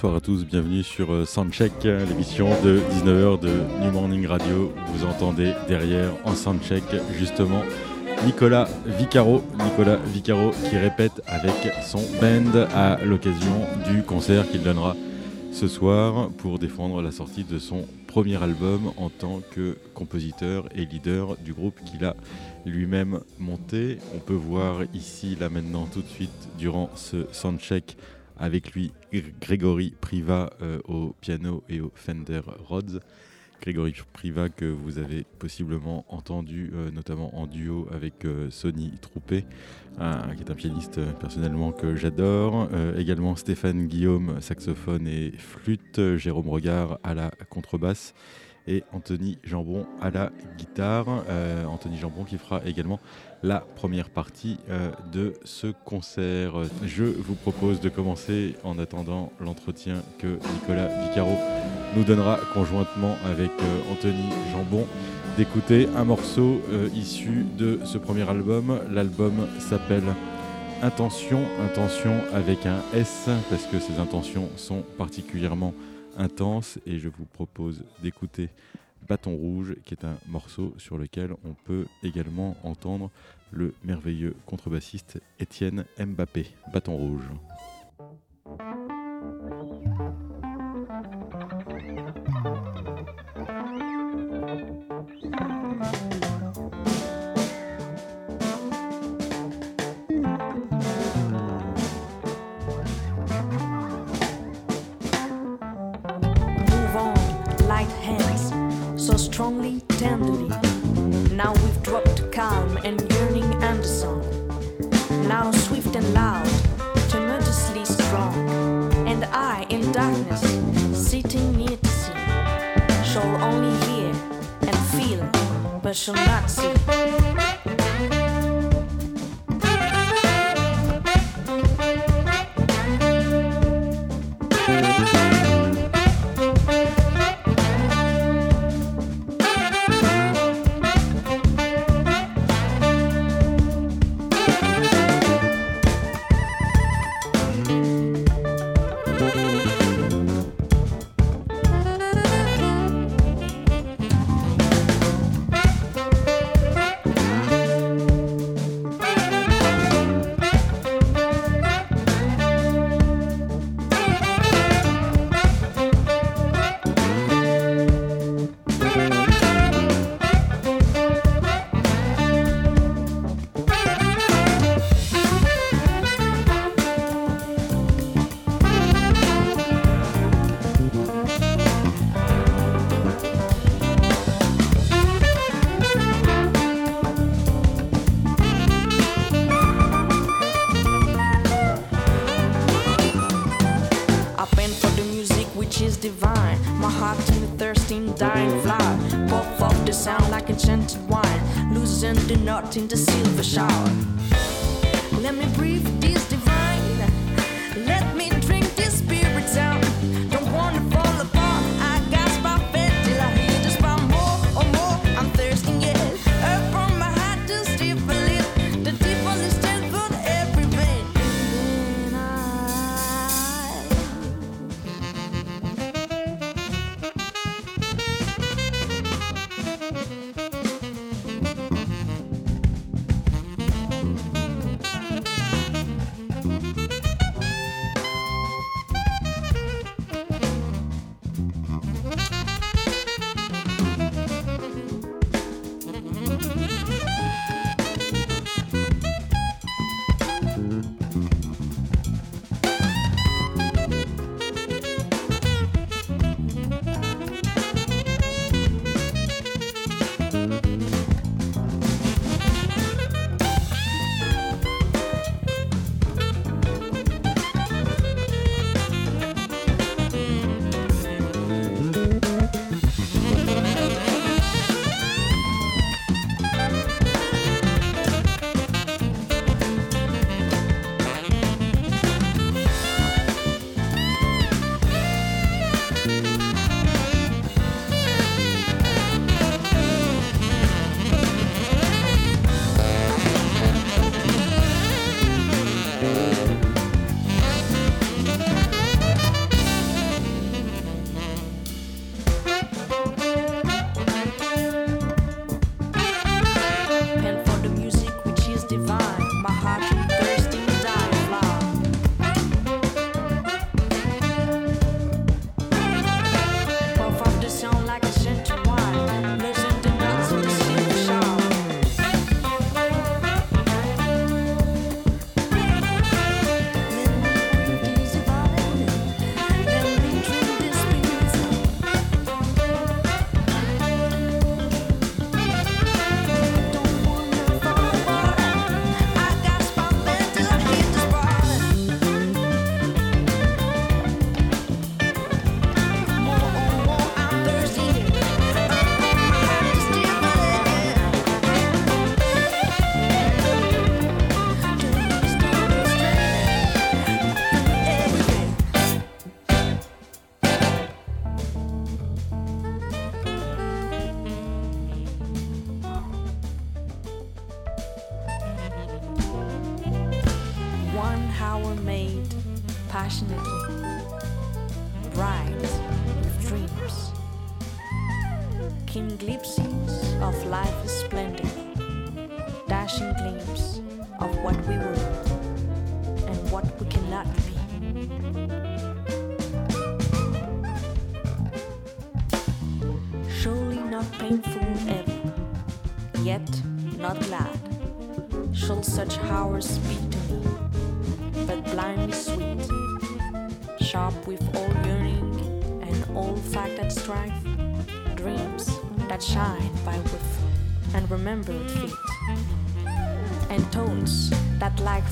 bonsoir à tous, bienvenue sur euh, Soundcheck, l'émission de 19h de New Morning Radio. Vous entendez derrière en Soundcheck justement Nicolas Vicaro, Nicolas Vicaro qui répète avec son band à l'occasion du concert qu'il donnera ce soir pour défendre la sortie de son premier album en tant que compositeur et leader du groupe qu'il a lui-même monté. On peut voir ici, là maintenant, tout de suite, durant ce soundcheck, avec lui Grégory Priva euh, au piano et au Fender Rhodes. Grégory Priva que vous avez possiblement entendu euh, notamment en duo avec euh, Sonny Troupé, qui est un pianiste personnellement que j'adore. également Stéphane Guillaume, saxophone et flûte, Jérôme Regard à la contrebasse et Anthony Jambon à la guitare. Euh, Anthony Jambon qui fera également la première partie euh, de ce concert. Je vous propose de commencer en attendant l'entretien que Nicolas Vicaro nous donnera conjointement avec euh, Anthony Jambon d'écouter un morceau issu de ce premier album. L'album s'appelle Intention, Intention avec un S parce que ces intentions sont particulièrement intense et je vous propose d'écouter Bâton Rouge qui est un morceau sur lequel on peut également entendre le merveilleux contrebassiste Étienne Mbappé. Bâton Rouge. Shall not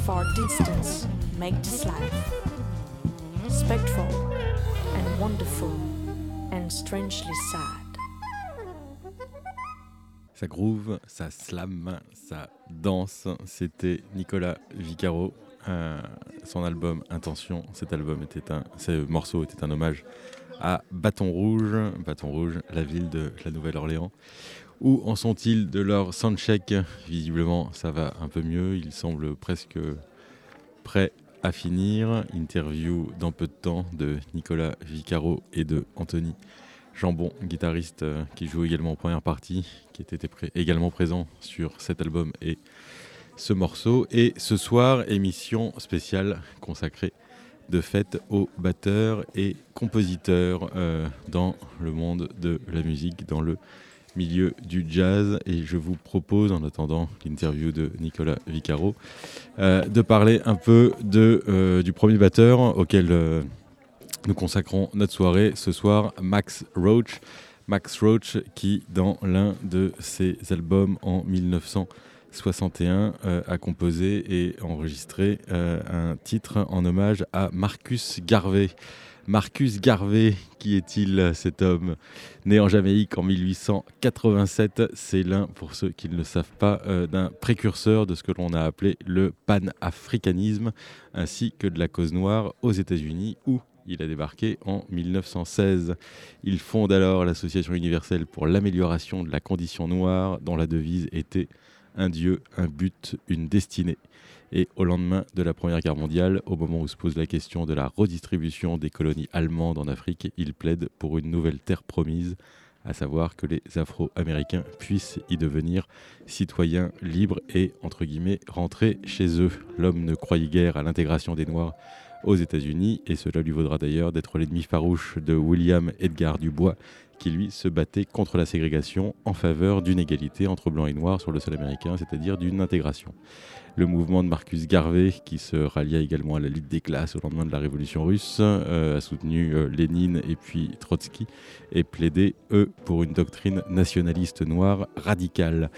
far distance make this life spectral and wonderful and strangely sad. Ça groove, ça slam, ça danse. C'était Nicolas Vicaro. Euh, son album Intention. Cet album était un, ce morceau était un hommage à Bâton Rouge, Bâton Rouge, la ville de la Nouvelle-Orléans. Où en sont-ils de leur soundcheck? Visiblement, ça va un peu mieux. Ils semblent presque prêts à finir. Interview dans peu de temps de Nicolas Vicaro et de Anthony Jambon, guitariste euh, qui joue également en première partie, qui était également présent sur cet album et ce morceau. Et ce soir, émission spéciale consacrée de fait aux batteurs et compositeurs euh, dans le monde de la musique, dans le milieu du jazz. Et je vous propose, en attendant l'interview de Nicolas Vicaro, euh, de parler un peu de, euh, du premier batteur auquel euh, nous consacrons notre soirée ce soir, Max Roach. Max Roach qui, dans l'un de ses albums en 1961, euh, a composé et enregistré un titre en hommage à Marcus Garvey. Marcus Garvey, qui est-il cet homme Né en Jamaïque en 1887, c'est l'un, pour ceux qui ne le savent pas, euh, d'un précurseur de ce que l'on a appelé le panafricanisme, ainsi que de la cause noire aux États-Unis, où il a débarqué en 1916. Il fonde alors l'Association universelle pour l'amélioration de la condition noire, dont la devise était un Dieu, un but, une destinée. Et au lendemain de la Première Guerre mondiale, au moment où se pose la question de la redistribution des colonies allemandes en Afrique, il plaide pour une nouvelle terre promise, à savoir que les Afro-Américains puissent y devenir citoyens libres et, entre guillemets, rentrer chez eux. L'homme ne croyait guère à l'intégration des Noirs aux États-Unis, et cela lui vaudra d'ailleurs d'être l'ennemi farouche de William Edgar Dubois, qui lui se battait contre la ségrégation en faveur d'une égalité entre blancs et noirs sur le sol américain, c'est-à-dire d'une intégration. Le mouvement de Marcus Garvey, qui se rallia également à la lutte des classes au lendemain de la révolution russe, euh, a soutenu euh, Lénine et puis Trotsky, et plaidé, eux, pour une doctrine nationaliste noire radicale.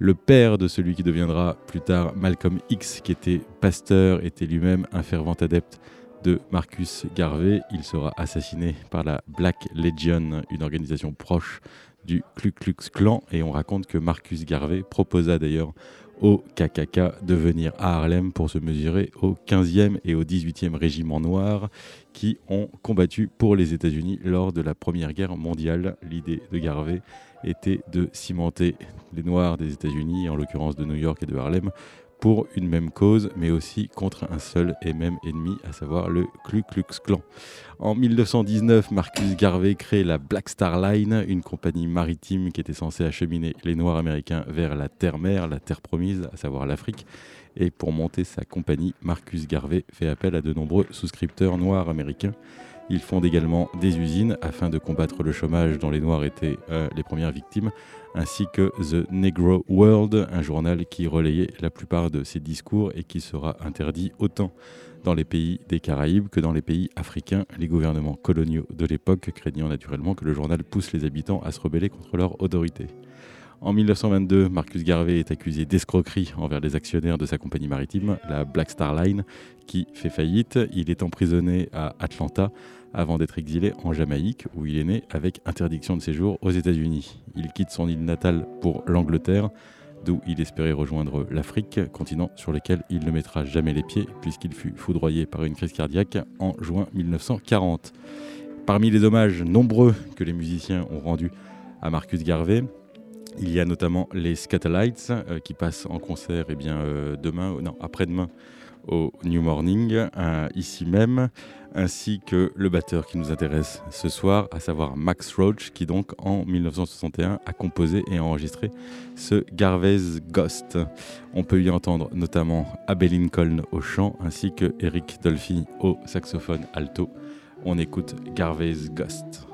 Le père de celui qui deviendra plus tard Malcolm X, qui était pasteur, était lui-même un fervent adepte de Marcus Garvey. Il sera assassiné par la Black Legion, une organisation proche du Ku Klux Klan. Et on raconte que Marcus Garvey proposa d'ailleurs au KKK de venir à Harlem pour se mesurer au 15e et au 18e régiment noir qui ont combattu pour les États-Unis lors de la Première Guerre mondiale. L'idée de Garvey était de cimenter les Noirs des États-Unis, en l'occurrence de New York et de Harlem, pour une même cause, mais aussi contre un seul et même ennemi, à savoir le Ku Klux Klan. En 1919, Marcus Garvey crée la Black Star Line, une compagnie maritime qui était censée acheminer les Noirs américains vers la terre-mère, la terre promise, à savoir l'Afrique. Et pour monter sa compagnie, Marcus Garvey fait appel à de nombreux souscripteurs noirs américains. Il fonde également des usines afin de combattre le chômage dont les Noirs étaient euh, les premières victimes, ainsi que The Negro World, un journal qui relayait la plupart de ses discours et qui sera interdit autant dans les pays des Caraïbes que dans les pays africains, les gouvernements coloniaux de l'époque craignant naturellement que le journal pousse les habitants à se rebeller contre leur autorité. En 1922, Marcus Garvey est accusé d'escroquerie envers les actionnaires de sa compagnie maritime, la Black Star Line, qui fait faillite. Il est emprisonné à Atlanta avant d'être exilé en Jamaïque, où il est né avec interdiction de séjour aux États-Unis. Il quitte son île natale pour l'Angleterre, d'où il espérait rejoindre l'Afrique, continent sur lequel il ne mettra jamais les pieds, puisqu'il fut foudroyé par une crise cardiaque en juin 1940. Parmi les hommages nombreux que les musiciens ont rendus à Marcus Garvey, il y a notamment les Scatolites euh, qui passent en concert eh bien, euh, demain, non, après-demain au New Morning, ici même, ainsi que le batteur qui nous intéresse ce soir, à savoir Max Roach, qui donc en 1961 a composé et enregistré ce Garvey's Ghost. On peut y entendre notamment Abel Lincoln au chant, ainsi que Eric Dolphy au saxophone alto. On écoute Garvey's Ghost.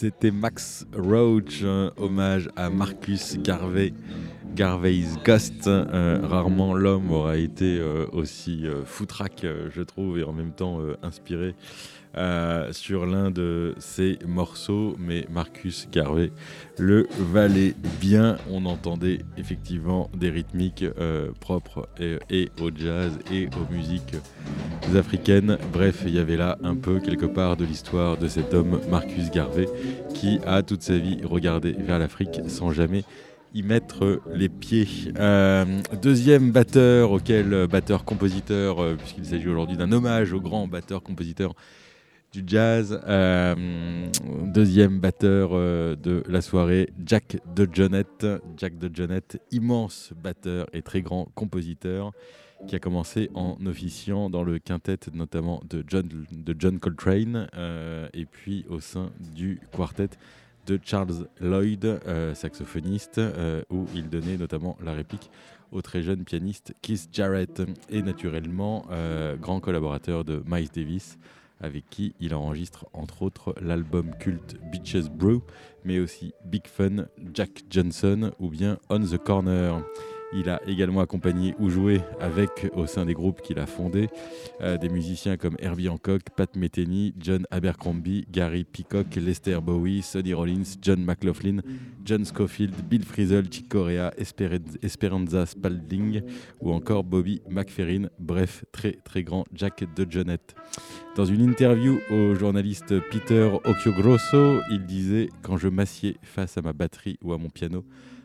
C'était Max Roach, hommage à Marcus Garvey. Garvey's Ghost. Euh, rarement l'homme aura été euh, aussi euh, foutraque, je trouve, et en même temps inspiré sur l'un de ses morceaux. Mais Marcus Garvey le valait bien. On entendait effectivement des rythmiques propres et, au jazz et aux musiques africaines. Bref, il y avait là un peu quelque part de l'histoire de cet homme, Marcus Garvey, qui a toute sa vie regardé vers l'Afrique sans jamais y mettre les pieds. Euh, deuxième batteur, auquel euh, batteur-compositeur, euh, puisqu'il s'agit aujourd'hui d'un hommage au grand batteur-compositeur du jazz. deuxième batteur de la soirée, Jack de Jonette. Jack de immense batteur et très grand compositeur, qui a commencé en officiant dans le quintet notamment de John, Coltrane, et puis au sein du quartet de Charles Lloyd, euh, saxophoniste, euh, où il donnait notamment la réplique au très jeune pianiste Keith Jarrett, et naturellement euh, grand collaborateur de Miles Davis, avec qui il enregistre entre autres l'album culte Beaches Brew, mais aussi Big Fun, Jack Johnson ou bien On the Corner. Il a également accompagné ou joué avec, au sein des groupes qu'il a fondés, euh, des musiciens comme Herbie Hancock, Pat Metheny, John Abercrombie, Gary Peacock, Lester Bowie, Sonny Rollins, John McLaughlin, John Scofield, Bill Frisell, Chick Corea, Esperanza Spalding ou encore Bobby McFerrin. Bref, très très grand Jack de Jonette. Dans une interview au journaliste Peter Occhiogrosso, il disait Quand je m'assieds face à ma batterie ou à mon piano,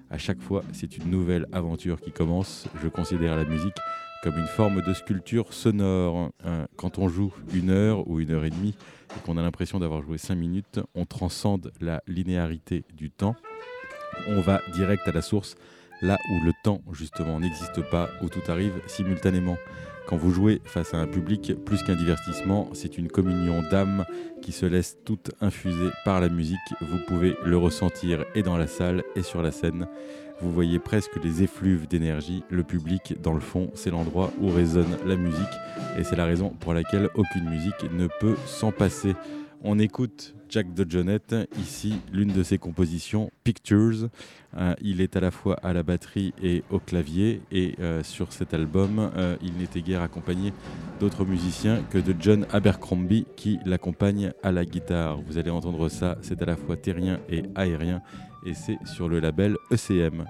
à chaque fois, c'est une nouvelle aventure qui commence. Je considère la musique comme une forme de sculpture sonore. Hein, quand on joue une heure ou une heure et demie et qu'on a l'impression d'avoir joué cinq minutes, on transcende la linéarité du temps. On va direct à la source, là où le temps justement n'existe pas, où tout arrive simultanément. Quand vous jouez face à un public, plus qu'un divertissement, c'est une communion d'âme qui se laisse toute infuser par la musique. Vous pouvez le ressentir et dans la salle et sur la scène. Vous voyez presque les effluves d'énergie. Le public, dans le fond, c'est l'endroit où résonne la musique et c'est la raison pour laquelle aucune musique ne peut s'en passer. On écoute Jack de Jonette, ici l'une de ses compositions, Pictures. Euh, il est à la fois à la batterie et au clavier, et euh, sur cet album, euh, il n'était guère accompagné d'autres musiciens que de John Abercrombie qui l'accompagne à la guitare. Vous allez entendre ça, c'est à la fois terrien et aérien, et c'est sur le label ECM.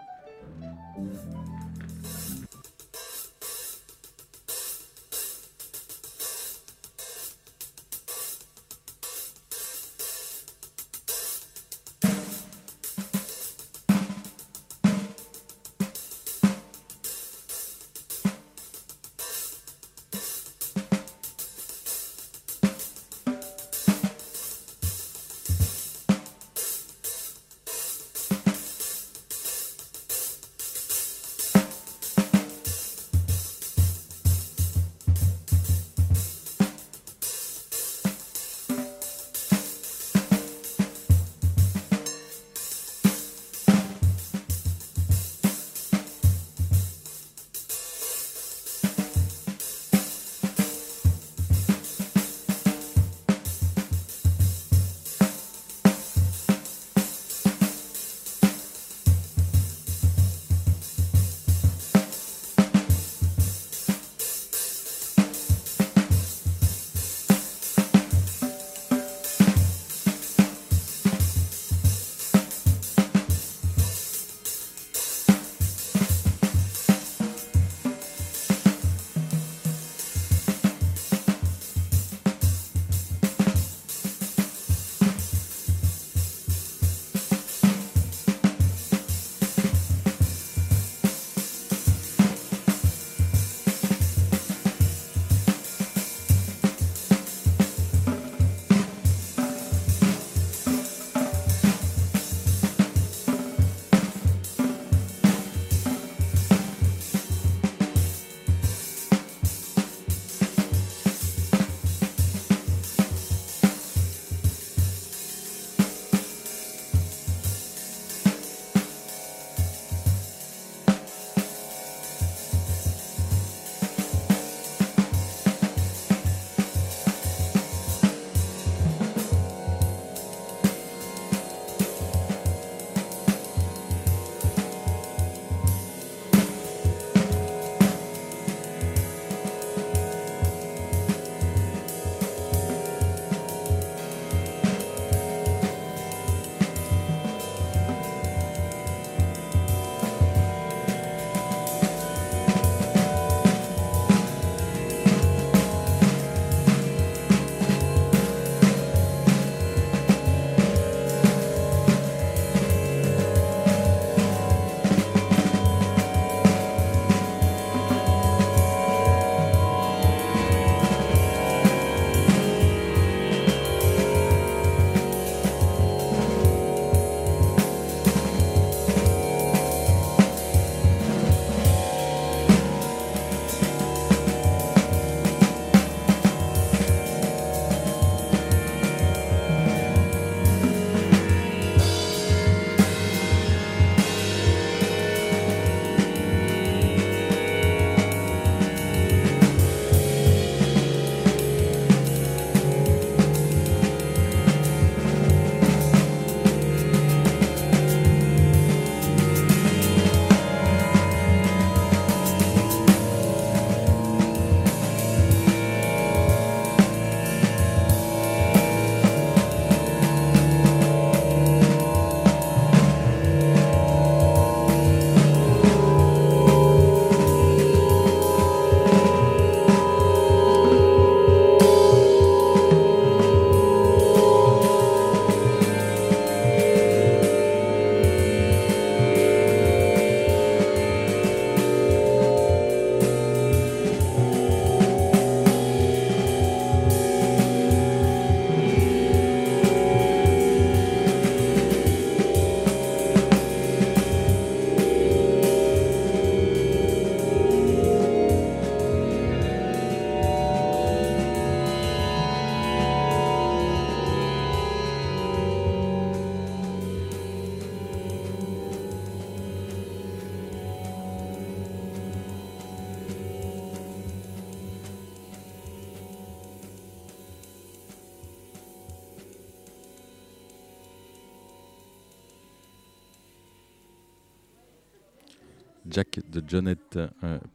Jack de Jonette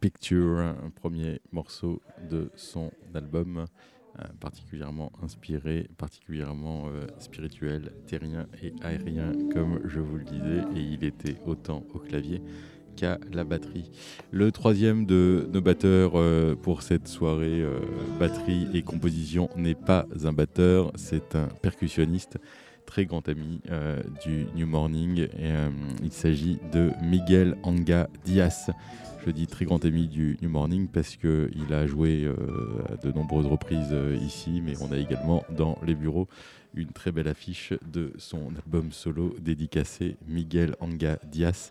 Picture, un premier morceau de son album. particulièrement inspiré, particulièrement spirituel, terrien et aérien, comme je vous le disais, et il était autant au clavier qu'à la batterie. Le troisième de nos batteurs pour cette soirée batterie et composition n'est pas un batteur, c'est un percussionniste très grand ami euh, du New Morning. Et, euh, il s'agit de Miguel Anga Diaz. Je dis très grand ami du New Morning parce qu'il a joué euh, à de nombreuses reprises ici, mais on a également dans les bureaux une très belle affiche de son album solo dédicacé Miguel Anga Diaz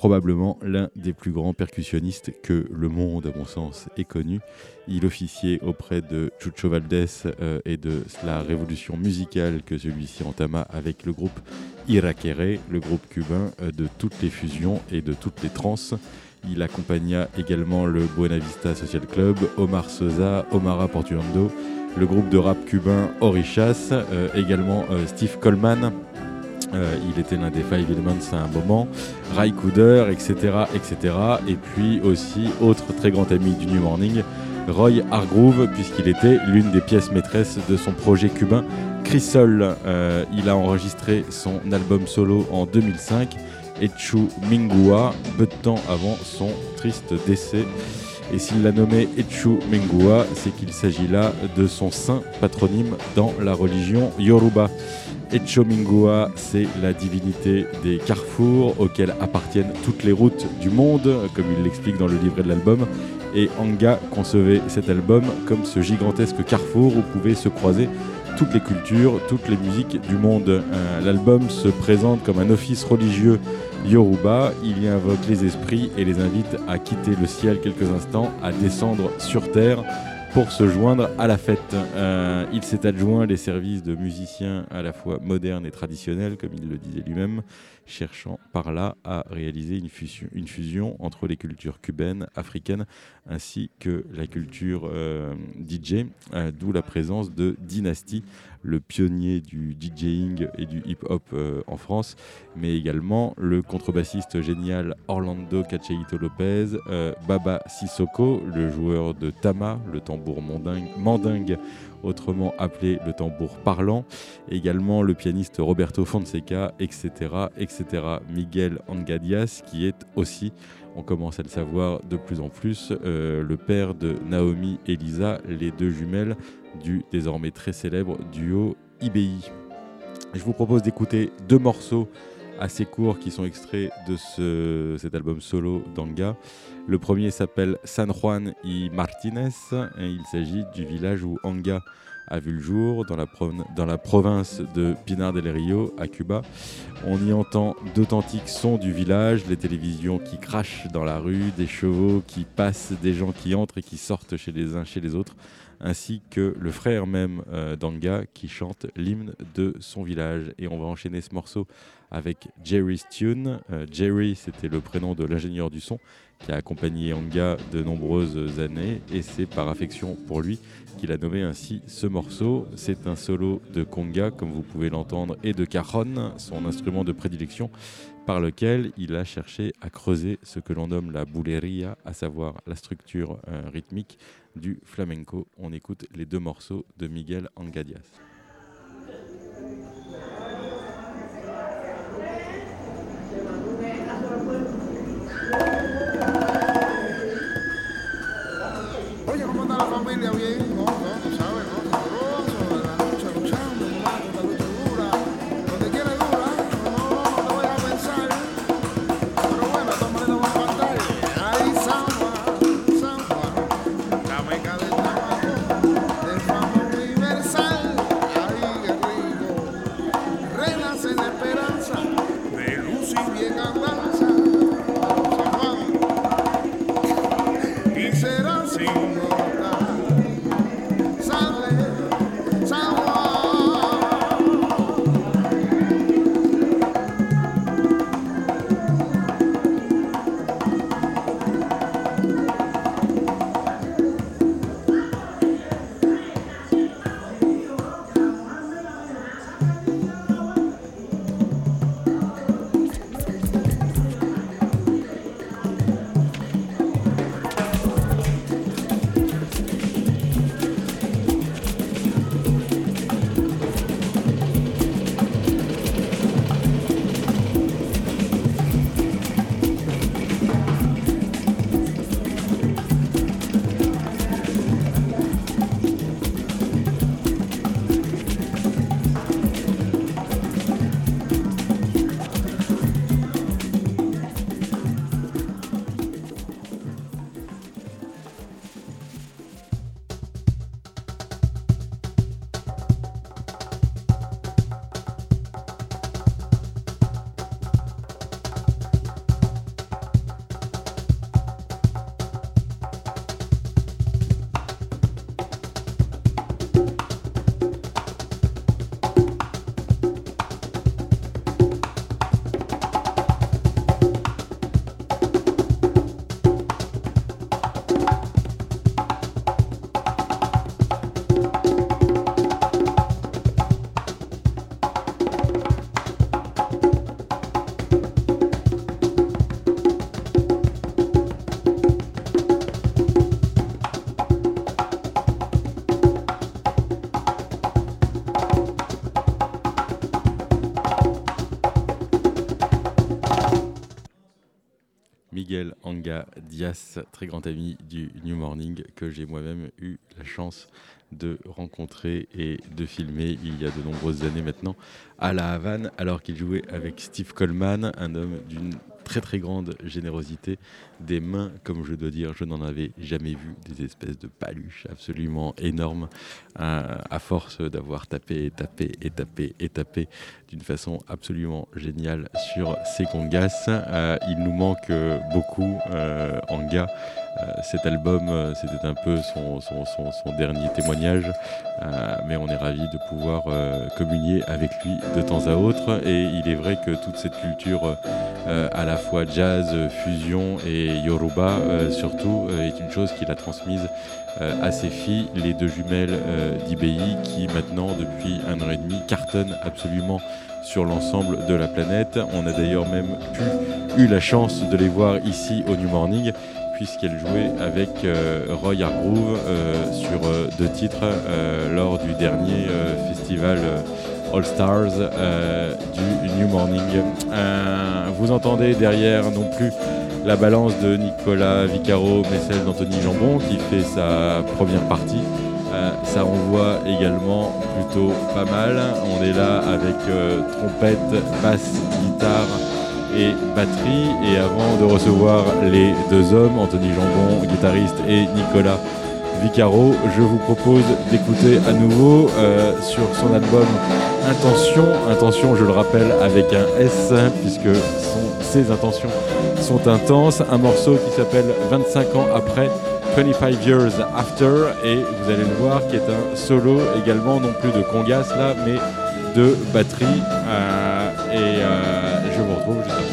probablement l'un des plus grands percussionnistes que le monde, à mon sens, ait connu. Il officiait auprès de Chucho Valdés euh, et de la révolution musicale que celui-ci entama avec le groupe Iraquere, le groupe cubain euh, de toutes les fusions et de toutes les trans. Il accompagna également le Buena Vista Social Club, Omar Sosa, Omara Portuando, le groupe de rap cubain Orichas, euh, également Steve Coleman, euh, il était l'un des Five Elements à un moment, Ray Cooder, etc., etc. Et puis aussi, autre très grand ami du New Morning, Roy Hargrove, puisqu'il était l'une des pièces maîtresses de son projet cubain Crisol. Euh, il a enregistré son album solo en 2005, Echu Mingua, peu de temps avant son triste décès. Et s'il l'a nommé Echu Mingua, c'est qu'il s'agit là de son saint patronyme dans la religion Yoruba. Etchomingua, c'est la divinité des carrefours auxquels appartiennent toutes les routes du monde, comme il l'explique dans le livret de l'album. Et Anga concevait cet album comme ce gigantesque carrefour où pouvaient se croiser toutes les cultures, toutes les musiques du monde. Euh, l'album se présente comme un office religieux Yoruba. Il y invoque les esprits et les invite à quitter le ciel quelques instants, à descendre sur terre pour se joindre à la fête. Euh, il s'est adjoint les services de musiciens à la fois modernes et traditionnels, comme il le disait lui-même, cherchant par là à réaliser une fusion, entre les cultures cubaines, africaines, ainsi que la culture euh, DJ, euh, d'où la présence de Dynasty, le pionnier du DJing et du hip-hop euh, en France, mais également le contrebassiste génial Orlando Cacheito Lopez, Baba Sissoko, le joueur de Tama, le tambour mandingue autrement appelé le tambour parlant, également le pianiste Roberto Fonseca, etc., etc. Miguel Angadias, qui est aussi, on commence à le savoir de plus en plus, euh, le père de Naomi et Lisa, les deux jumelles du désormais très célèbre duo IBI. Je vous propose d'écouter deux morceaux assez courts qui sont extraits de ce, cet album solo d'Anga. Le premier s'appelle San Juan y Martinez et il s'agit du village où Anga a vu le jour dans la, dans la province de Pinar del Rio à Cuba. On y entend d'authentiques sons du village, les télévisions qui crachent dans la rue, des chevaux qui passent, des gens qui entrent et qui sortent chez les uns chez les autres ainsi que le frère même euh, d'Anga qui chante l'hymne de son village. Et on va enchaîner ce morceau avec Jerry's Tune. Euh, Jerry, c'était le prénom de l'ingénieur du son qui a accompagné Anga de nombreuses années et c'est par affection pour lui qu'il a nommé ainsi ce morceau. C'est un solo de conga, comme vous pouvez l'entendre, et de cajon, son instrument de prédilection, par lequel il a cherché à creuser ce que l'on nomme la bouleria, à savoir la structure euh, rythmique du flamenco. On écoute les deux morceaux de Miguel Angadias. Miguel Anga Diaz, très grand ami du New Morning, que j'ai moi-même eu la chance de rencontrer et de filmer il y a de nombreuses années maintenant à La Havane, alors qu'il jouait avec Steve Coleman, un homme d'une très très grande générosité, des mains, comme je dois dire, je n'en avais jamais vu, des espèces de paluches absolument énormes, euh, à force d'avoir tapé tapé et tapé et tapé d'une façon absolument géniale sur ces congas. Euh, il nous manque beaucoup euh, en gars. Cet album, c'était un peu son, dernier témoignage, mais on est ravi de pouvoir communier avec lui de temps à autre. Et il est vrai que toute cette culture à la fois jazz, fusion et Yoruba euh, surtout euh, est une chose qu'il a transmise euh, à ses filles, les deux jumelles d'IBI qui maintenant depuis un an et demi cartonnent absolument sur l'ensemble de la planète. On a d'ailleurs même pu, eu la chance de les voir ici au New Morning puisqu'elles jouaient avec Roy Hargrove sur deux titres lors du dernier festival All Stars du New Morning. vous entendez derrière non plus la balance de Nicolas Vicaro, mais celle d'Anthony Jambon qui fait sa première partie. Euh, ça renvoie également plutôt pas mal. On est là avec euh, trompette, basse, guitare et batterie. Et avant de recevoir les deux hommes, Anthony Jambon, guitariste, et Nicolas Vicaro, je vous propose d'écouter à nouveau euh, sur son album Intention. Intention, je le rappelle, avec un S, puisque ses intentions sont intenses. Un morceau qui s'appelle 25 ans après, 25 Years After, et vous allez le voir, qui est un solo également, non plus de congas là, mais de batterie. Euh, euh,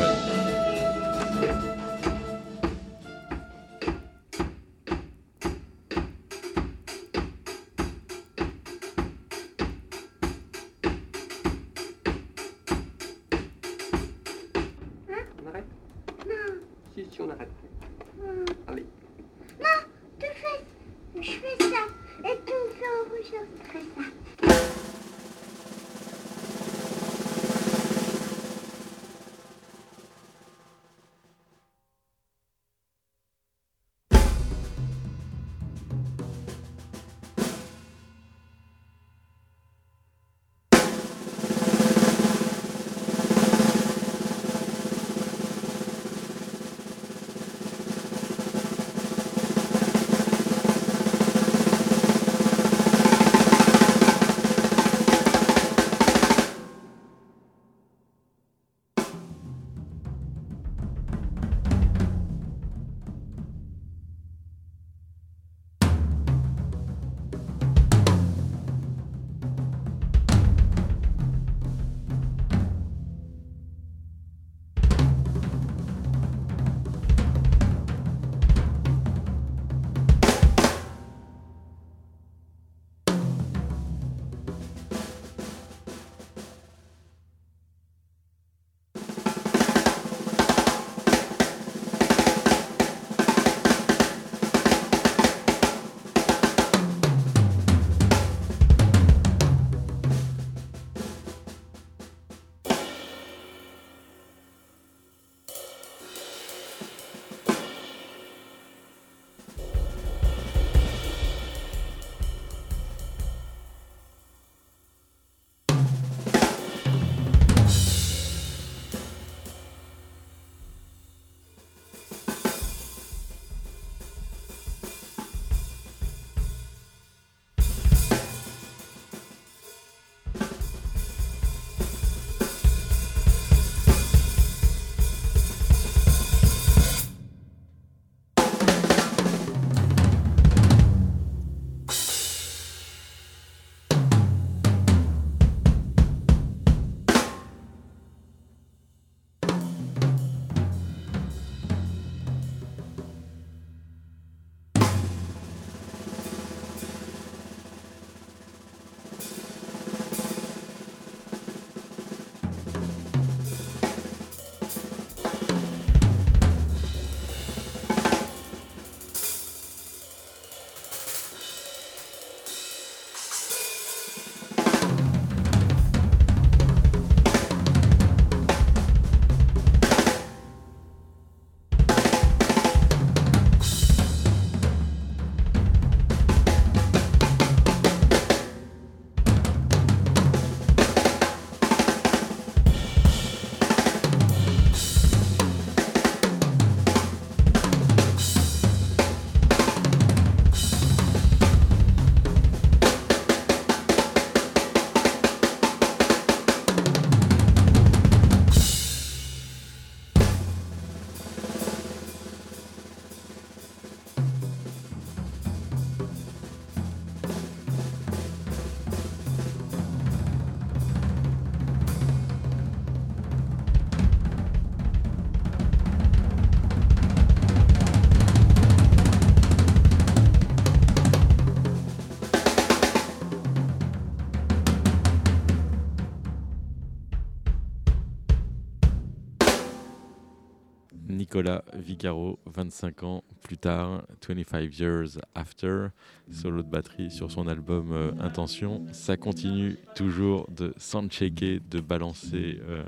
Nicolas Vicaro, 25 ans plus tard, 25 years after, solo de batterie sur son album euh, Intention. Ça continue toujours de s'enchecker, de balancer euh,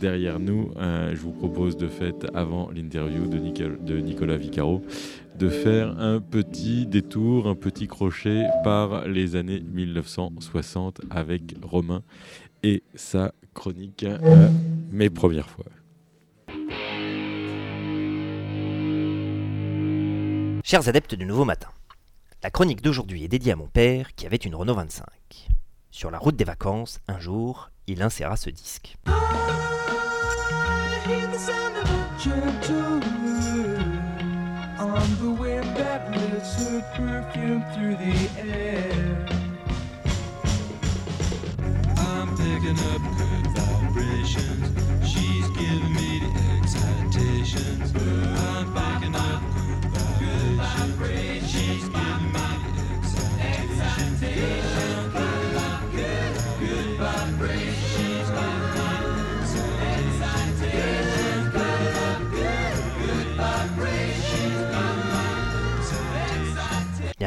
derrière nous. Euh, je vous propose de fait, avant l'interview de, de Nicolas Vicaro, de faire un petit détour, un petit crochet par les années 1960 avec Romain et sa chronique Mes premières fois. Chers adeptes du Nouveau Matin, la chronique d'aujourd'hui est dédiée à mon père qui avait une Renault 25. Sur la route des vacances, un jour, il inséra ce disque.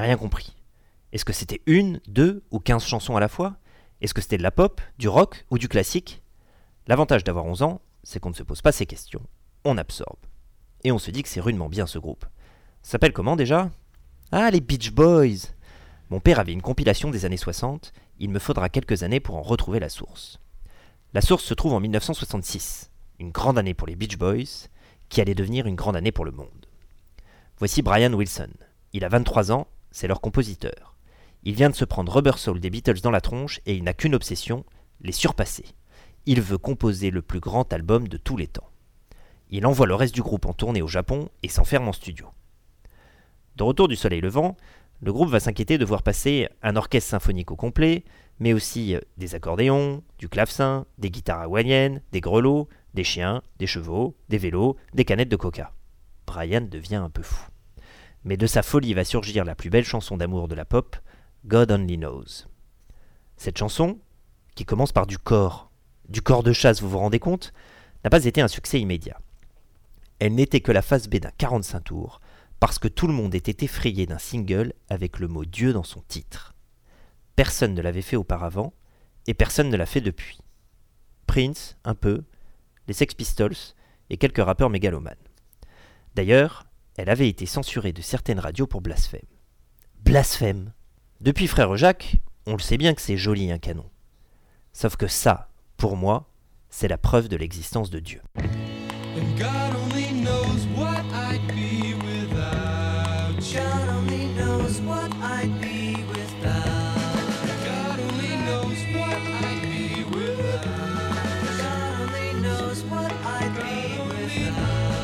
Rien compris. Est-ce que c'était une, deux ou quinze chansons à la fois? Est-ce que c'était de la pop, du rock ou du classique? L'avantage d'avoir 11 ans, c'est qu'on ne se pose pas ces questions, on absorbe. Et on se dit que c'est rudement bien ce groupe. S'appelle comment déjà? Ah, les Beach Boys Mon père avait une compilation des années 60, il me faudra quelques années pour en retrouver la source. La source se trouve en 1966, une grande année pour les Beach Boys, qui allait devenir une grande année pour le monde. Voici Brian Wilson. Il a 23 ans c'est leur compositeur. Il vient de se prendre Rubber Soul des Beatles dans la tronche et il n'a qu'une obsession, les surpasser. Il veut composer le plus grand album de tous les temps. Il envoie le reste du groupe en tournée au Japon et s'enferme en studio. De retour du soleil levant, le groupe va s'inquiéter de voir passer un orchestre symphonique au complet, mais aussi des accordéons, du clavecin, des guitares hawaïennes, des grelots, des chiens, des chevaux, des vélos, des canettes de coca. Brian devient un peu fou mais de sa folie va surgir la plus belle chanson d'amour de la pop, God Only Knows. Cette chanson, qui commence par du corps, du corps de chasse, vous vous rendez compte, n'a pas été un succès immédiat. Elle n'était que la phase B d'un 45 tours, parce que tout le monde était effrayé d'un single avec le mot Dieu dans son titre. Personne ne l'avait fait auparavant, et personne ne l'a fait depuis. Prince, un peu, les Sex Pistols, et quelques rappeurs mégalomanes. D'ailleurs, elle avait été censurée de certaines radios pour blasphème. Blasphème Depuis Frère Jacques, on le sait bien que c'est joli un canon. Sauf que ça, pour moi, c'est la preuve de l'existence de Dieu.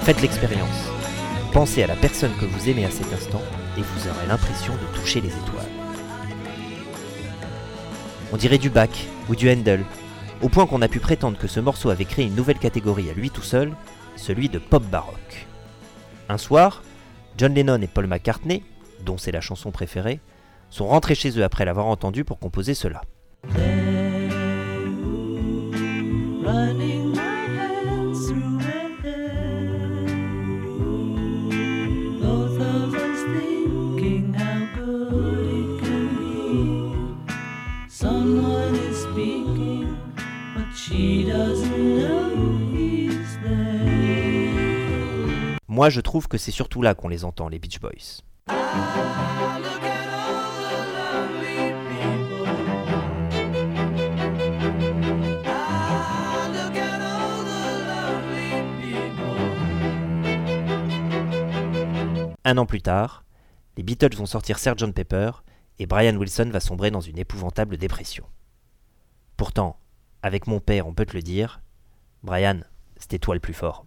Faites l'expérience. Pensez à la personne que vous aimez à cet instant et vous aurez l'impression de toucher les étoiles. On dirait du Bach ou du Handel, au point qu'on a pu prétendre que ce morceau avait créé une nouvelle catégorie à lui tout seul, celui de pop baroque. Un soir, John Lennon et Paul McCartney, dont c'est la chanson préférée, sont rentrés chez eux après l'avoir entendu pour composer cela. Moi, je trouve que c'est surtout là qu'on les entend, les Beach Boys. Un an plus tard, les Beatles vont sortir Sgt Pepper et Brian Wilson va sombrer dans une épouvantable dépression. Pourtant, avec mon père, on peut te le dire, Brian, c'était toi le plus fort.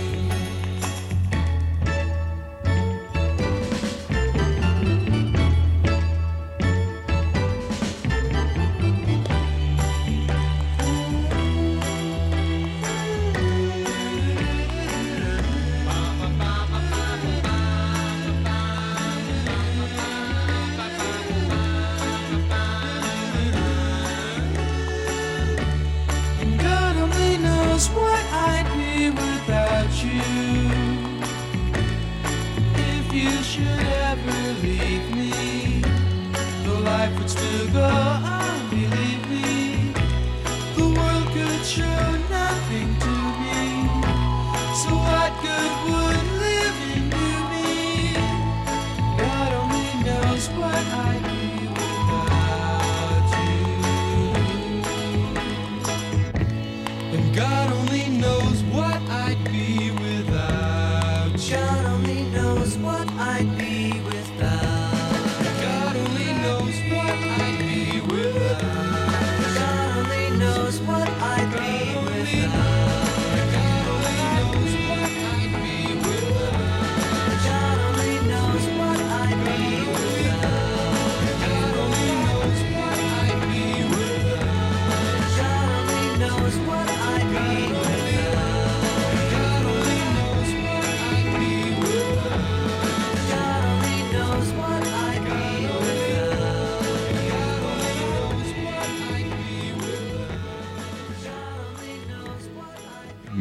Go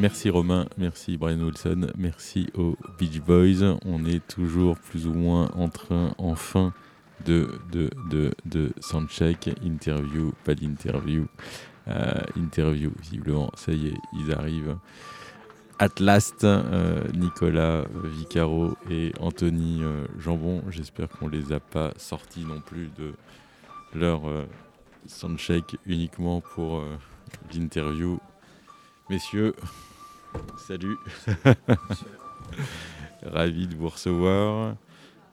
Merci Romain, merci Brian Wilson, merci aux Beach Boys. On est toujours plus ou moins en train, enfin, de, de, de, de soundcheck, interview, pas d'interview, euh, interview, visiblement, ça y est, ils arrivent. At last, euh, Nicolas Vicaro et Anthony euh, Jambon, j'espère qu'on les a pas sortis non plus de leur euh, soundcheck uniquement pour euh, l'interview. Messieurs, salut. Ravi de vous recevoir.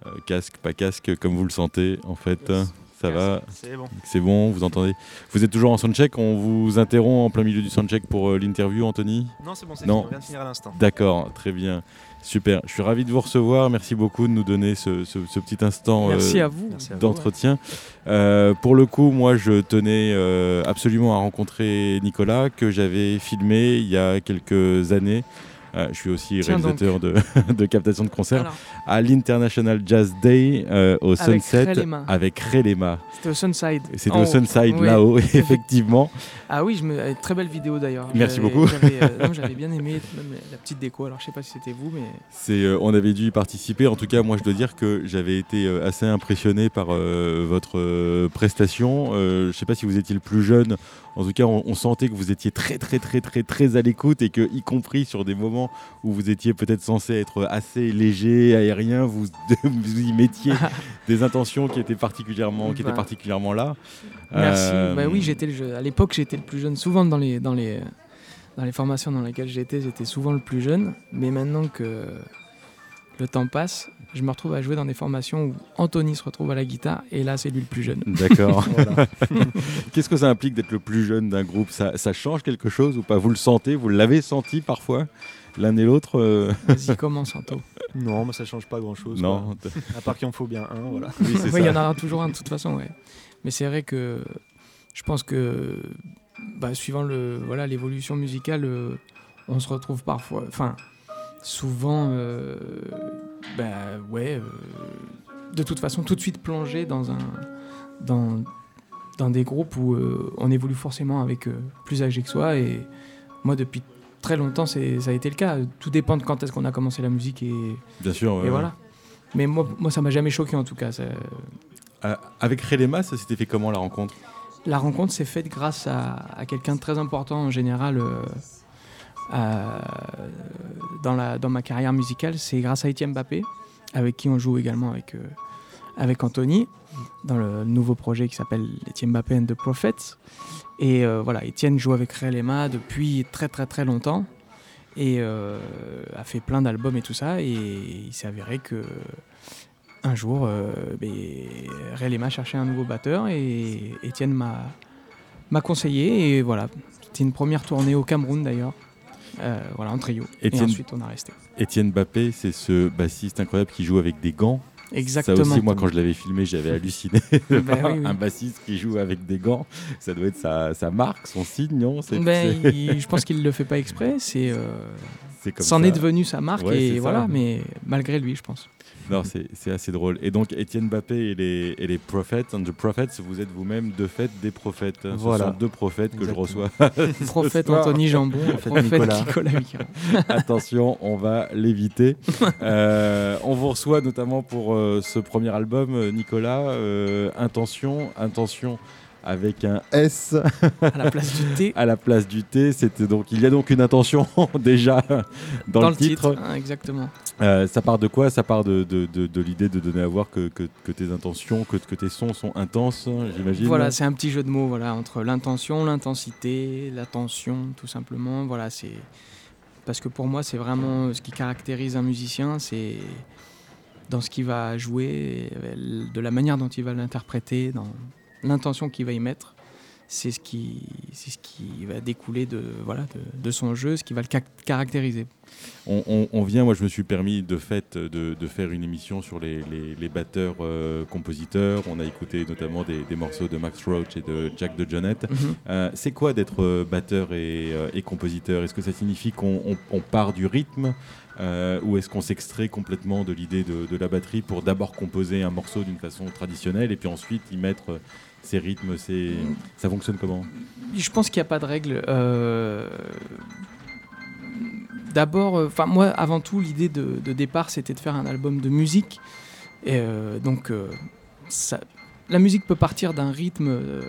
Euh, casque, pas casque, comme vous le sentez, en fait. Ça va C'est bon. C'est bon, vous entendez Vous êtes toujours en soundcheck On vous interrompt en plein milieu du soundcheck pour euh, l'interview, Anthony? Non, c'est bon, c'est on vient de finir à l'instant. D'accord, très bien. Super. Je suis ravi de vous recevoir. Merci beaucoup de nous donner ce, ce- ce petit instant euh, d'entretien. Euh, pour le coup, moi, je tenais euh, absolument à rencontrer Nicolas, que j'avais filmé il y a quelques années. Euh, je suis aussi Tiens réalisateur de, de captation de concerts Alors, à l'International Jazz Day euh, au Avec Sunset Relema. avec Relema. C'était au Sunside. C'était au haut. Sunside Oui. là-haut, effectivement. Ah oui, je me... euh, très belle vidéo d'ailleurs. Merci beaucoup. J'avais bien aimé la petite déco. Alors je sais pas si c'était vous, mais C'est, on avait dû y participer. En tout cas, moi, je dois dire que j'avais été assez impressionné par votre prestation. Je ne sais pas si vous étiez le plus jeune. En tout cas, on, on sentait que vous étiez très, très, très, très, très à l'écoute et que, y compris sur des moments où vous étiez peut-être censé être assez léger, aérien, vous, vous y mettiez des intentions qui étaient particulièrement, qui étaient Bah. particulièrement là. merci. Euh, Bah oui, j'étais à l'époque j'étais le plus jeune. Souvent dans les dans les dans les formations dans lesquelles j'étais, j'étais souvent le plus jeune. Mais maintenant que le temps passe, je me retrouve à jouer dans des formations où Anthony se retrouve à la guitare et là c'est lui le plus jeune. D'accord. Voilà. Qu'est-ce que ça implique d'être le plus jeune d'un groupe? Ça, ça change quelque chose ou pas? Vous le sentez? Vous l'avez senti parfois L'un et l'autre euh, Vas-y, commence Anto. non, mais ça change pas grand chose. Non. À part qu'il en faut bien un, voilà. Oui, il y en aura toujours un de toute façon, ouais. Mais c'est vrai que je pense que bah, suivant le voilà l'évolution musicale, euh, on se retrouve parfois, enfin souvent, euh, bah, ouais, euh, de toute façon tout de suite plongé dans un dans dans des groupes où euh, on évolue forcément avec plus âgé que soi et moi depuis très longtemps c'est ça a été le cas. Tout dépend de quand est-ce qu'on a commencé la musique et, Bien sûr. ouais, et ouais. voilà. Mais moi, moi ça m'a jamais choqué en tout cas. ça- avec Relema, ça s'était fait comment la rencontre? La rencontre s'est faite grâce à, à quelqu'un de très important en général dans, la, dans ma carrière musicale. C'est grâce à Etienne Mbappé, avec qui on joue également avec, euh, avec Anthony, dans le nouveau projet qui s'appelle Etienne Mbappé and the Prophets. Et euh, voilà, Etienne joue avec Réal Emma depuis très très très longtemps et euh, a fait plein d'albums et tout ça. Et il s'est avéré que un jour, euh, ben, Réal Emma cherchait un nouveau batteur et Etienne m'a m'a conseillé. Et voilà, c'était une première tournée au Cameroun d'ailleurs. Euh, voilà, en trio. Et Étienne- ensuite, on a resté. Étienne Bappé, c'est ce bassiste incroyable qui joue avec des gants. Exactement. Ça aussi, moi, quand je l'avais filmé, j'avais halluciné. Ben oui, oui. Un bassiste qui joue avec des gants, ça doit être sa, sa marque, son signe, non? C'est Ben, il- je pense qu'il ne le fait pas exprès. C'est, euh, c'en est devenu sa marque Ouais, et ça. voilà. Mais malgré lui, je pense. Non, c'est assez drôle. Et donc, Étienne Bappé et les, et les Prophets, and the Prophets, vous êtes vous-même de fait des prophètes. Ce Voilà. sont deux prophètes que Exactement. je reçois. Prophète. Anthony Jambon, Prophète prophète Nicolas. Nicolas. Attention, on va l'éviter. Euh, on vous reçoit notamment pour euh, ce premier album, euh, Nicolas. euh, intention, intention avec un S à la place du T à la place du T. C'était donc, il y a donc une intention déjà dans, le titre. hein, exactement. Euh, ça part de quoi? Ça part de, de, de- de l'idée de donner à voir que, que- que tes intentions, que, que tes sons sont intenses, j'imagine. Voilà, c'est un petit jeu de mots voilà, entre l'intention, l'intensité, l'attention, tout simplement. Voilà, c'est parce que pour moi, c'est vraiment ce qui caractérise un musicien, c'est dans ce qu'il va jouer, de la manière dont il va l'interpréter, dans l'intention qu'il va y mettre. C'est ce qui, c'est ce qui va découler de voilà de, de son jeu, ce qui va le ca- caractériser. On, on- on vient, moi je me suis permis de fait de, de faire une émission sur les, les- les batteurs euh, compositeurs. On a écouté notamment des, des morceaux de Max Roach et de Jack de Jonette. Mhm. Euh, c'est quoi d'être euh, batteur et, et compositeur? Est-ce que ça signifie qu'on on- on part du rythme euh, ou est-ce qu'on s'extrait complètement de l'idée de, de la batterie pour d'abord composer un morceau d'une façon traditionnelle et puis ensuite y mettre euh, ses rythmes. Ça fonctionne comment? Je pense qu'il n'y a pas de règle. Euh, D'abord, enfin moi, avant tout, l'idée de, départ, c'était de faire un album de musique. Et euh, donc, euh, la musique peut partir d'un rythme. euh,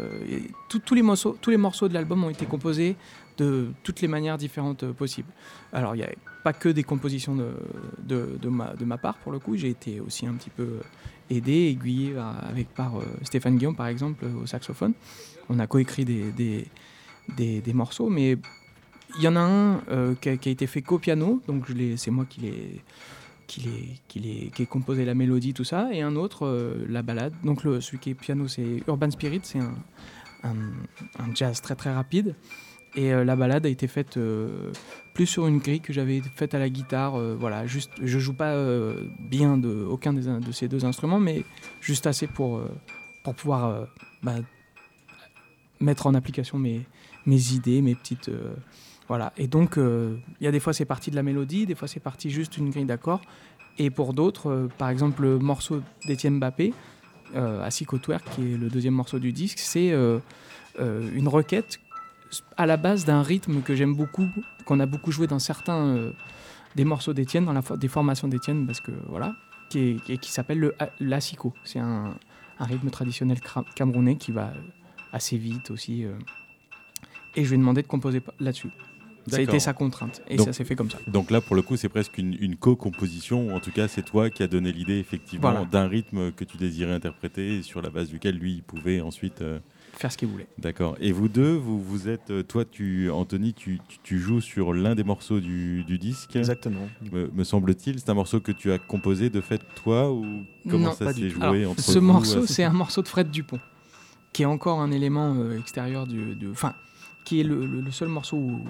tous, les morceaux, tous les morceaux de l'album ont été composés de toutes les manières différentes euh, possibles. Alors, il n'y a pas que des compositions de ma part, pour le coup. J'ai été aussi un petit peu aidé, aiguillé par- avec, par euh, Stéphane Guillaume, par exemple, euh, au saxophone. On a coécrit des, des, des, morceaux, mais il y en a un euh, qui, a, été fait qu'au piano, donc c'est moi qui l'ai qui, qui, qui ai composé la mélodie, tout ça, et un autre, euh, la balade. Donc celui qui est piano, c'est Urban Spirit, c'est un, un, jazz très très rapide. Et euh, la balade a été faite euh, plus sur une grille que j'avais faite à la guitare. euh, voilà, juste, je joue pas euh, bien de aucun des, de ces deux instruments, mais juste assez pour, euh, pour pouvoir euh, bah, mettre en application mes, mes idées, mes petites. voilà. Et donc, il y a des fois c'est parti de la mélodie, des fois c'est parti juste une grille d'accords. Et pour d'autres, par exemple, le morceau d'Étienne euh, Asiko Twerk, qui est le deuxième morceau du disque, c'est une requête à la base d'un rythme que j'aime beaucoup, qu'on a beaucoup joué dans certains euh, des morceaux d'Étienne, dans la, fo- des formations d'Étienne, parce que voilà, qui, est- qui, s'appelle le l'asiko. C'est un, un rythme traditionnel camerounais qui va assez vite aussi. euh. et je lui ai demandé de composer là-dessus. Ça a été sa contrainte, et Donc- ça s'est fait comme ça. Donc là, pour le coup, c'est presque une, une co-composition. En tout cas, c'est toi qui as donné l'idée, effectivement, Voilà. d'un rythme que tu désirais interpréter, sur la base duquel lui, il pouvait ensuite. euh, Faire ce qu'il voulait. D'accord. Et vous deux, vous, vous êtes. euh, Toi, tu, Anthony, tu, tu- tu joues sur l'un des morceaux du, du disque. Exactement. Me, me semble-t-il, c'est un morceau que tu as composé de fait toi ou comment Non, ça s'est joué Alors, entre ce vous, morceau, c'est un morceau de Fred Dupont, qui est encore un élément euh, extérieur du. du- Enfin, qui est le, le- le seul morceau où,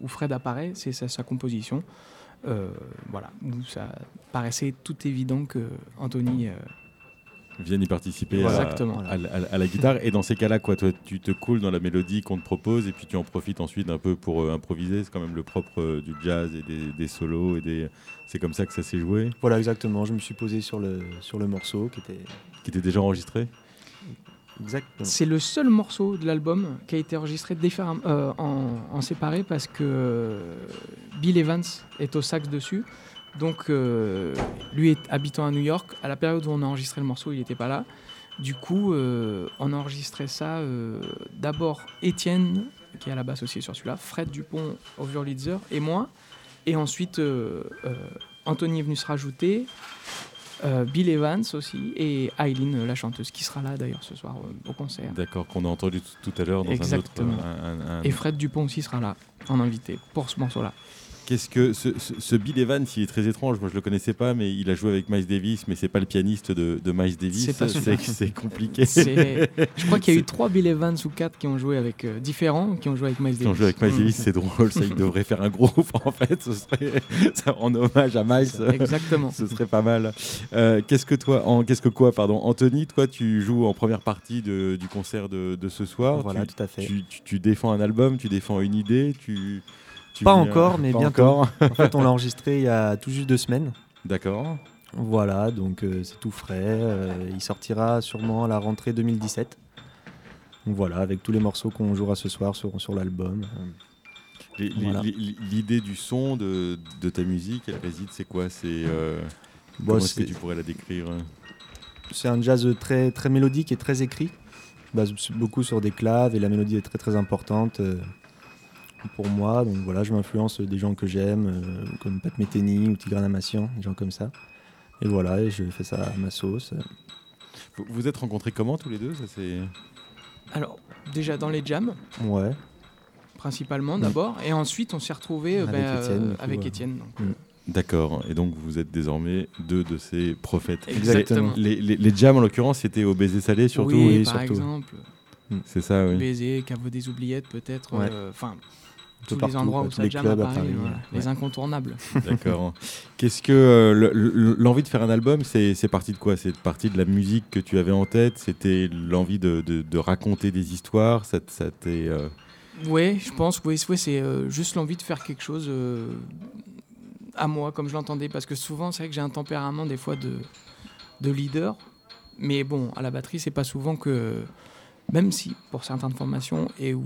où Fred apparaît, c'est sa, sa composition. Euh, voilà, où ça paraissait tout évident que Anthony. euh, viennent y participer Voilà. à, la- à la- à la guitare. Et dans ces cas-là, quoi, toi, tu te coules dans la mélodie qu'on te propose et puis tu en profites ensuite un peu pour euh, improviser. C'est quand même le propre euh, du jazz et des, des solos et des. C'est comme ça que ça s'est joué, Voilà, exactement. Je me suis posé sur le, sur le morceau qui était. qui était déjà enregistré. C'est le seul morceau de l'album qui a été enregistré euh, en, en séparé parce que euh, Bill Evans est au sax dessus. Donc, euh, lui est habitant à New York. À la période où on a enregistré le morceau, il n'était pas là. Du coup, euh, on a enregistré ça euh, d'abord Étienne, qui est à la basse aussi sur celui-là, Fred Dupont au Wurlitzer et moi. Et ensuite, Anthony est venu se rajouter, Bill Evans aussi, et Eileen, la chanteuse, qui sera là d'ailleurs ce soir au concert. D'accord, qu'on a entendu tout tout à l'heure dans Exactement. un autre. un- un- un- Et Fred Dupont aussi sera là, en invité, pour ce morceau-là. Qu'est-ce que ce, ce- ce Bill Evans, il est très étrange. Moi, je le connaissais pas, mais il a joué avec Miles Davis, mais c'est pas le pianiste de, de Miles Davis. C'est compliqué. Je crois qu'il y a eu trois Bill Evans ou quatre qui ont joué avec euh, différents, qui ont joué avec Miles Qui Davis. ont joué avec Miles Mm. Davis, c'est drôle. Ça, il devrait faire un groupe en fait. Ce serait ça, en hommage à Miles. Exactement. Ce serait pas mal. Euh, qu'est-ce que toi, en, qu'est-ce que quoi, pardon, Anthony, toi, tu joues en première partie de- du concert de, de ce soir. Voilà, tu, tout à fait. tu, tu- tu défends un album, tu défends une idée, tu. Tu Pas encore, mais pas bientôt. encore. En fait, on l'a enregistré il y a tout juste deux semaines. D'accord. Voilà, donc euh, c'est tout frais. euh, il sortira sûrement à la rentrée 2017. Donc voilà, avec tous les morceaux qu'on jouera ce soir sur, sur l'album. Voilà. L'idée du son de, de ta musique, elle réside, c'est quoi? C'est euh, bon, comment est-ce que tu pourrais la décrire? C'est un jazz très, très mélodique et très écrit. Base beaucoup sur des claves et la mélodie est très très importante pour moi. Donc voilà, je m'influence des gens que j'aime, euh, comme Pat Metheny ou Tigran Amassian, des gens comme ça. Et voilà, et je fais ça à ma sauce. Vous vous êtes rencontrés comment tous les deux? Ça c'est. Alors, déjà dans les jams, Ouais. principalement Mm. d'abord, et ensuite on s'est retrouvés Avec ben, Étienne, euh, du coup, avec ouais. Étienne. donc. D'accord. Et donc vous êtes désormais deux de ces prophètes. Exactement. Les, les- les jams en l'occurrence, c'était au baiser salé surtout. oui, oui, par surtout. exemple, C'est ça, oui. Baiser, Caveau des oubliettes peut-être, Ouais. euh, enfin tous les endroits où ça les jam clubs à Paris, Paris, voilà, ouais. les incontournables. D'accord. Qu'est-ce que euh, le- le- l'envie de faire un album, c'est parti de quoi? C'est parti de la musique que tu avais en tête? C'était l'envie de, de- de raconter des histoires? Ça, t'est, euh, Oui, je pense, oui, oui, c'est euh, juste l'envie de faire quelque chose à moi, comme je l'entendais, parce que souvent, c'est vrai que j'ai un tempérament des fois de, de leader, mais bon, à la batterie, c'est pas souvent que, même si pour certaines formations, et où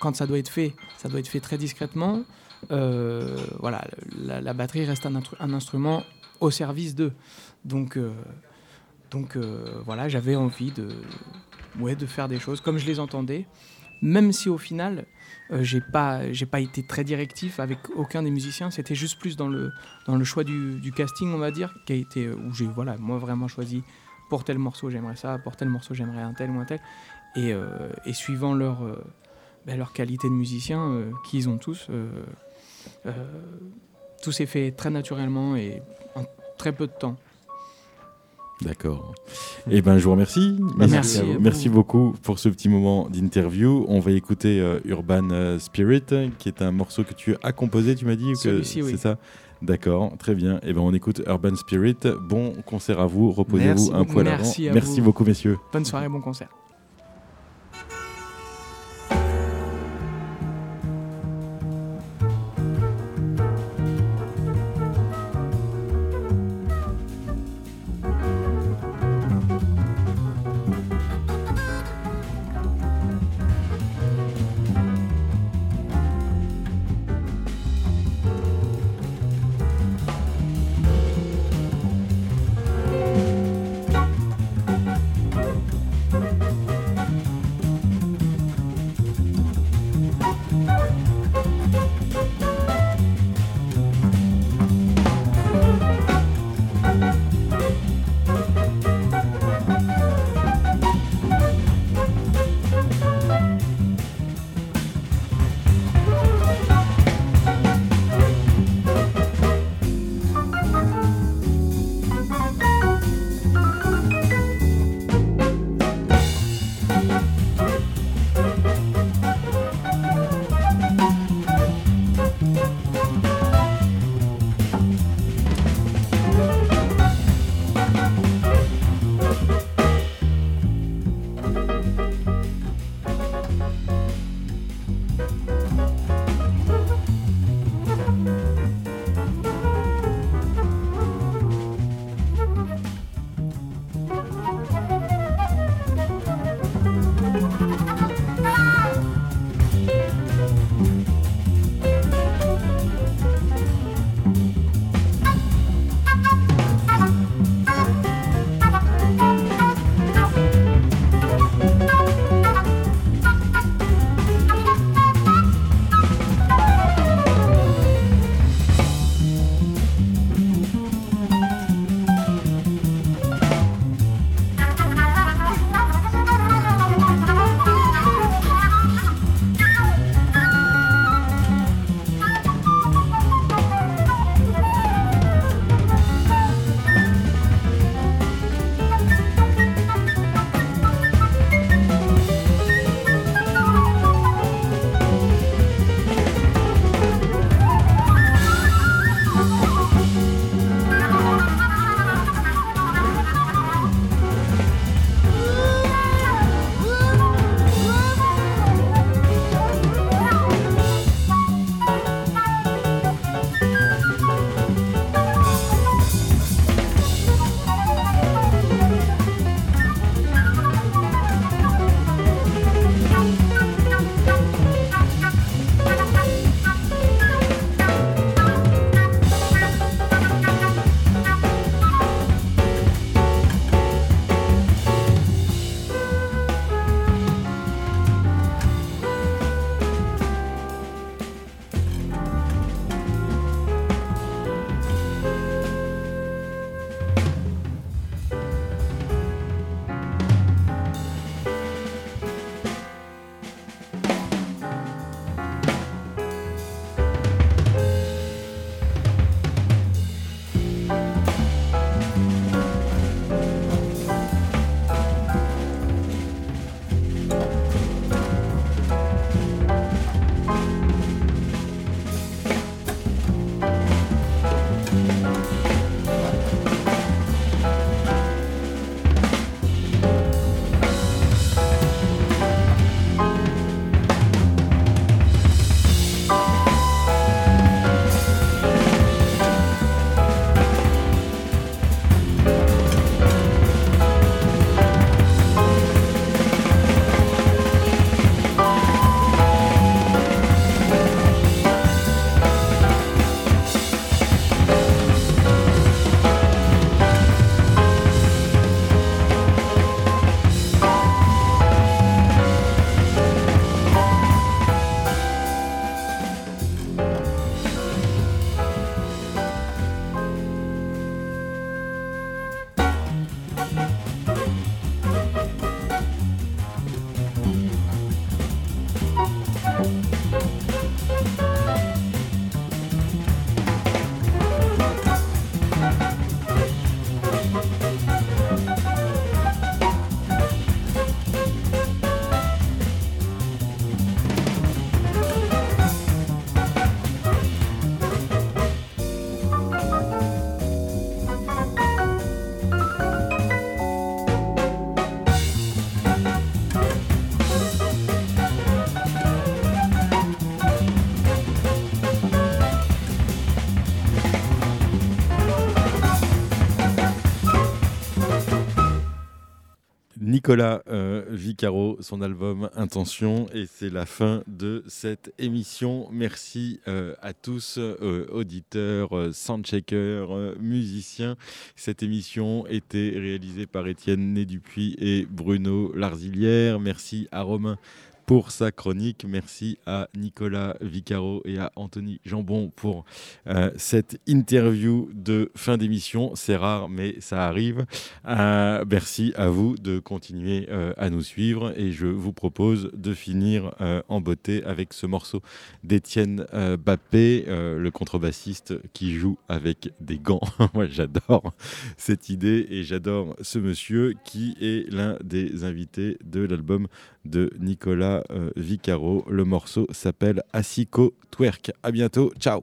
quand ça doit être fait, ça doit être fait très discrètement, euh, voilà, la, batterie reste un, instru- un instrument au service d'eux. Donc, euh, donc euh, voilà, j'avais envie de, ouais, de faire des choses comme je les entendais, même si au final, j'ai pas, j'ai pas été très directif avec aucun des musiciens. C'était juste plus dans le, dans le choix du, casting, on va dire, qui a été où j'ai, voilà, moi vraiment choisi pour tel morceau j'aimerais ça, pour tel morceau j'aimerais un tel ou un tel, et suivant leur, ben, leur qualité de musicien euh, qu'ils ont tous, euh, euh, tout s'est fait très naturellement et en très peu de temps. D'accord. Eh ben, je vous remercie. Bah, merci vous. Merci beaucoup pour ce petit moment d'interview. On va écouter euh, Urban Spirit, qui est un morceau que tu as composé, tu m'as dit Celui-ci, oui. C'est ça? D'accord, très bien. Eh ben, on écoute Urban Spirit. Bon concert à vous. Reposez-vous Merci un poil Merci avant. à Merci vous. beaucoup, messieurs. Bonne soirée, bon concert. Nicolas euh, Vicaro, son album Intention, et c'est la fin de cette émission. Merci euh, à tous, euh, auditeurs, soundcheckers, musiciens. Cette émission était réalisée par Étienne Né-Dupuis et Bruno Larzilière. Merci à Romain pour sa chronique. Merci à Nicolas Vicaro et à Anthony Jambon pour euh, cette interview de fin d'émission. C'est rare, mais ça arrive. Euh, merci à vous de continuer euh, à nous suivre et je vous propose de finir en beauté avec ce morceau d'Étienne Bappé, le contrebassiste qui joue avec des gants. Moi, j'adore cette idée et j'adore ce monsieur qui est l'un des invités de l'album de Nicolas euh, Vicaro. Le morceau s'appelle Asico Twerk. À bientôt. Ciao.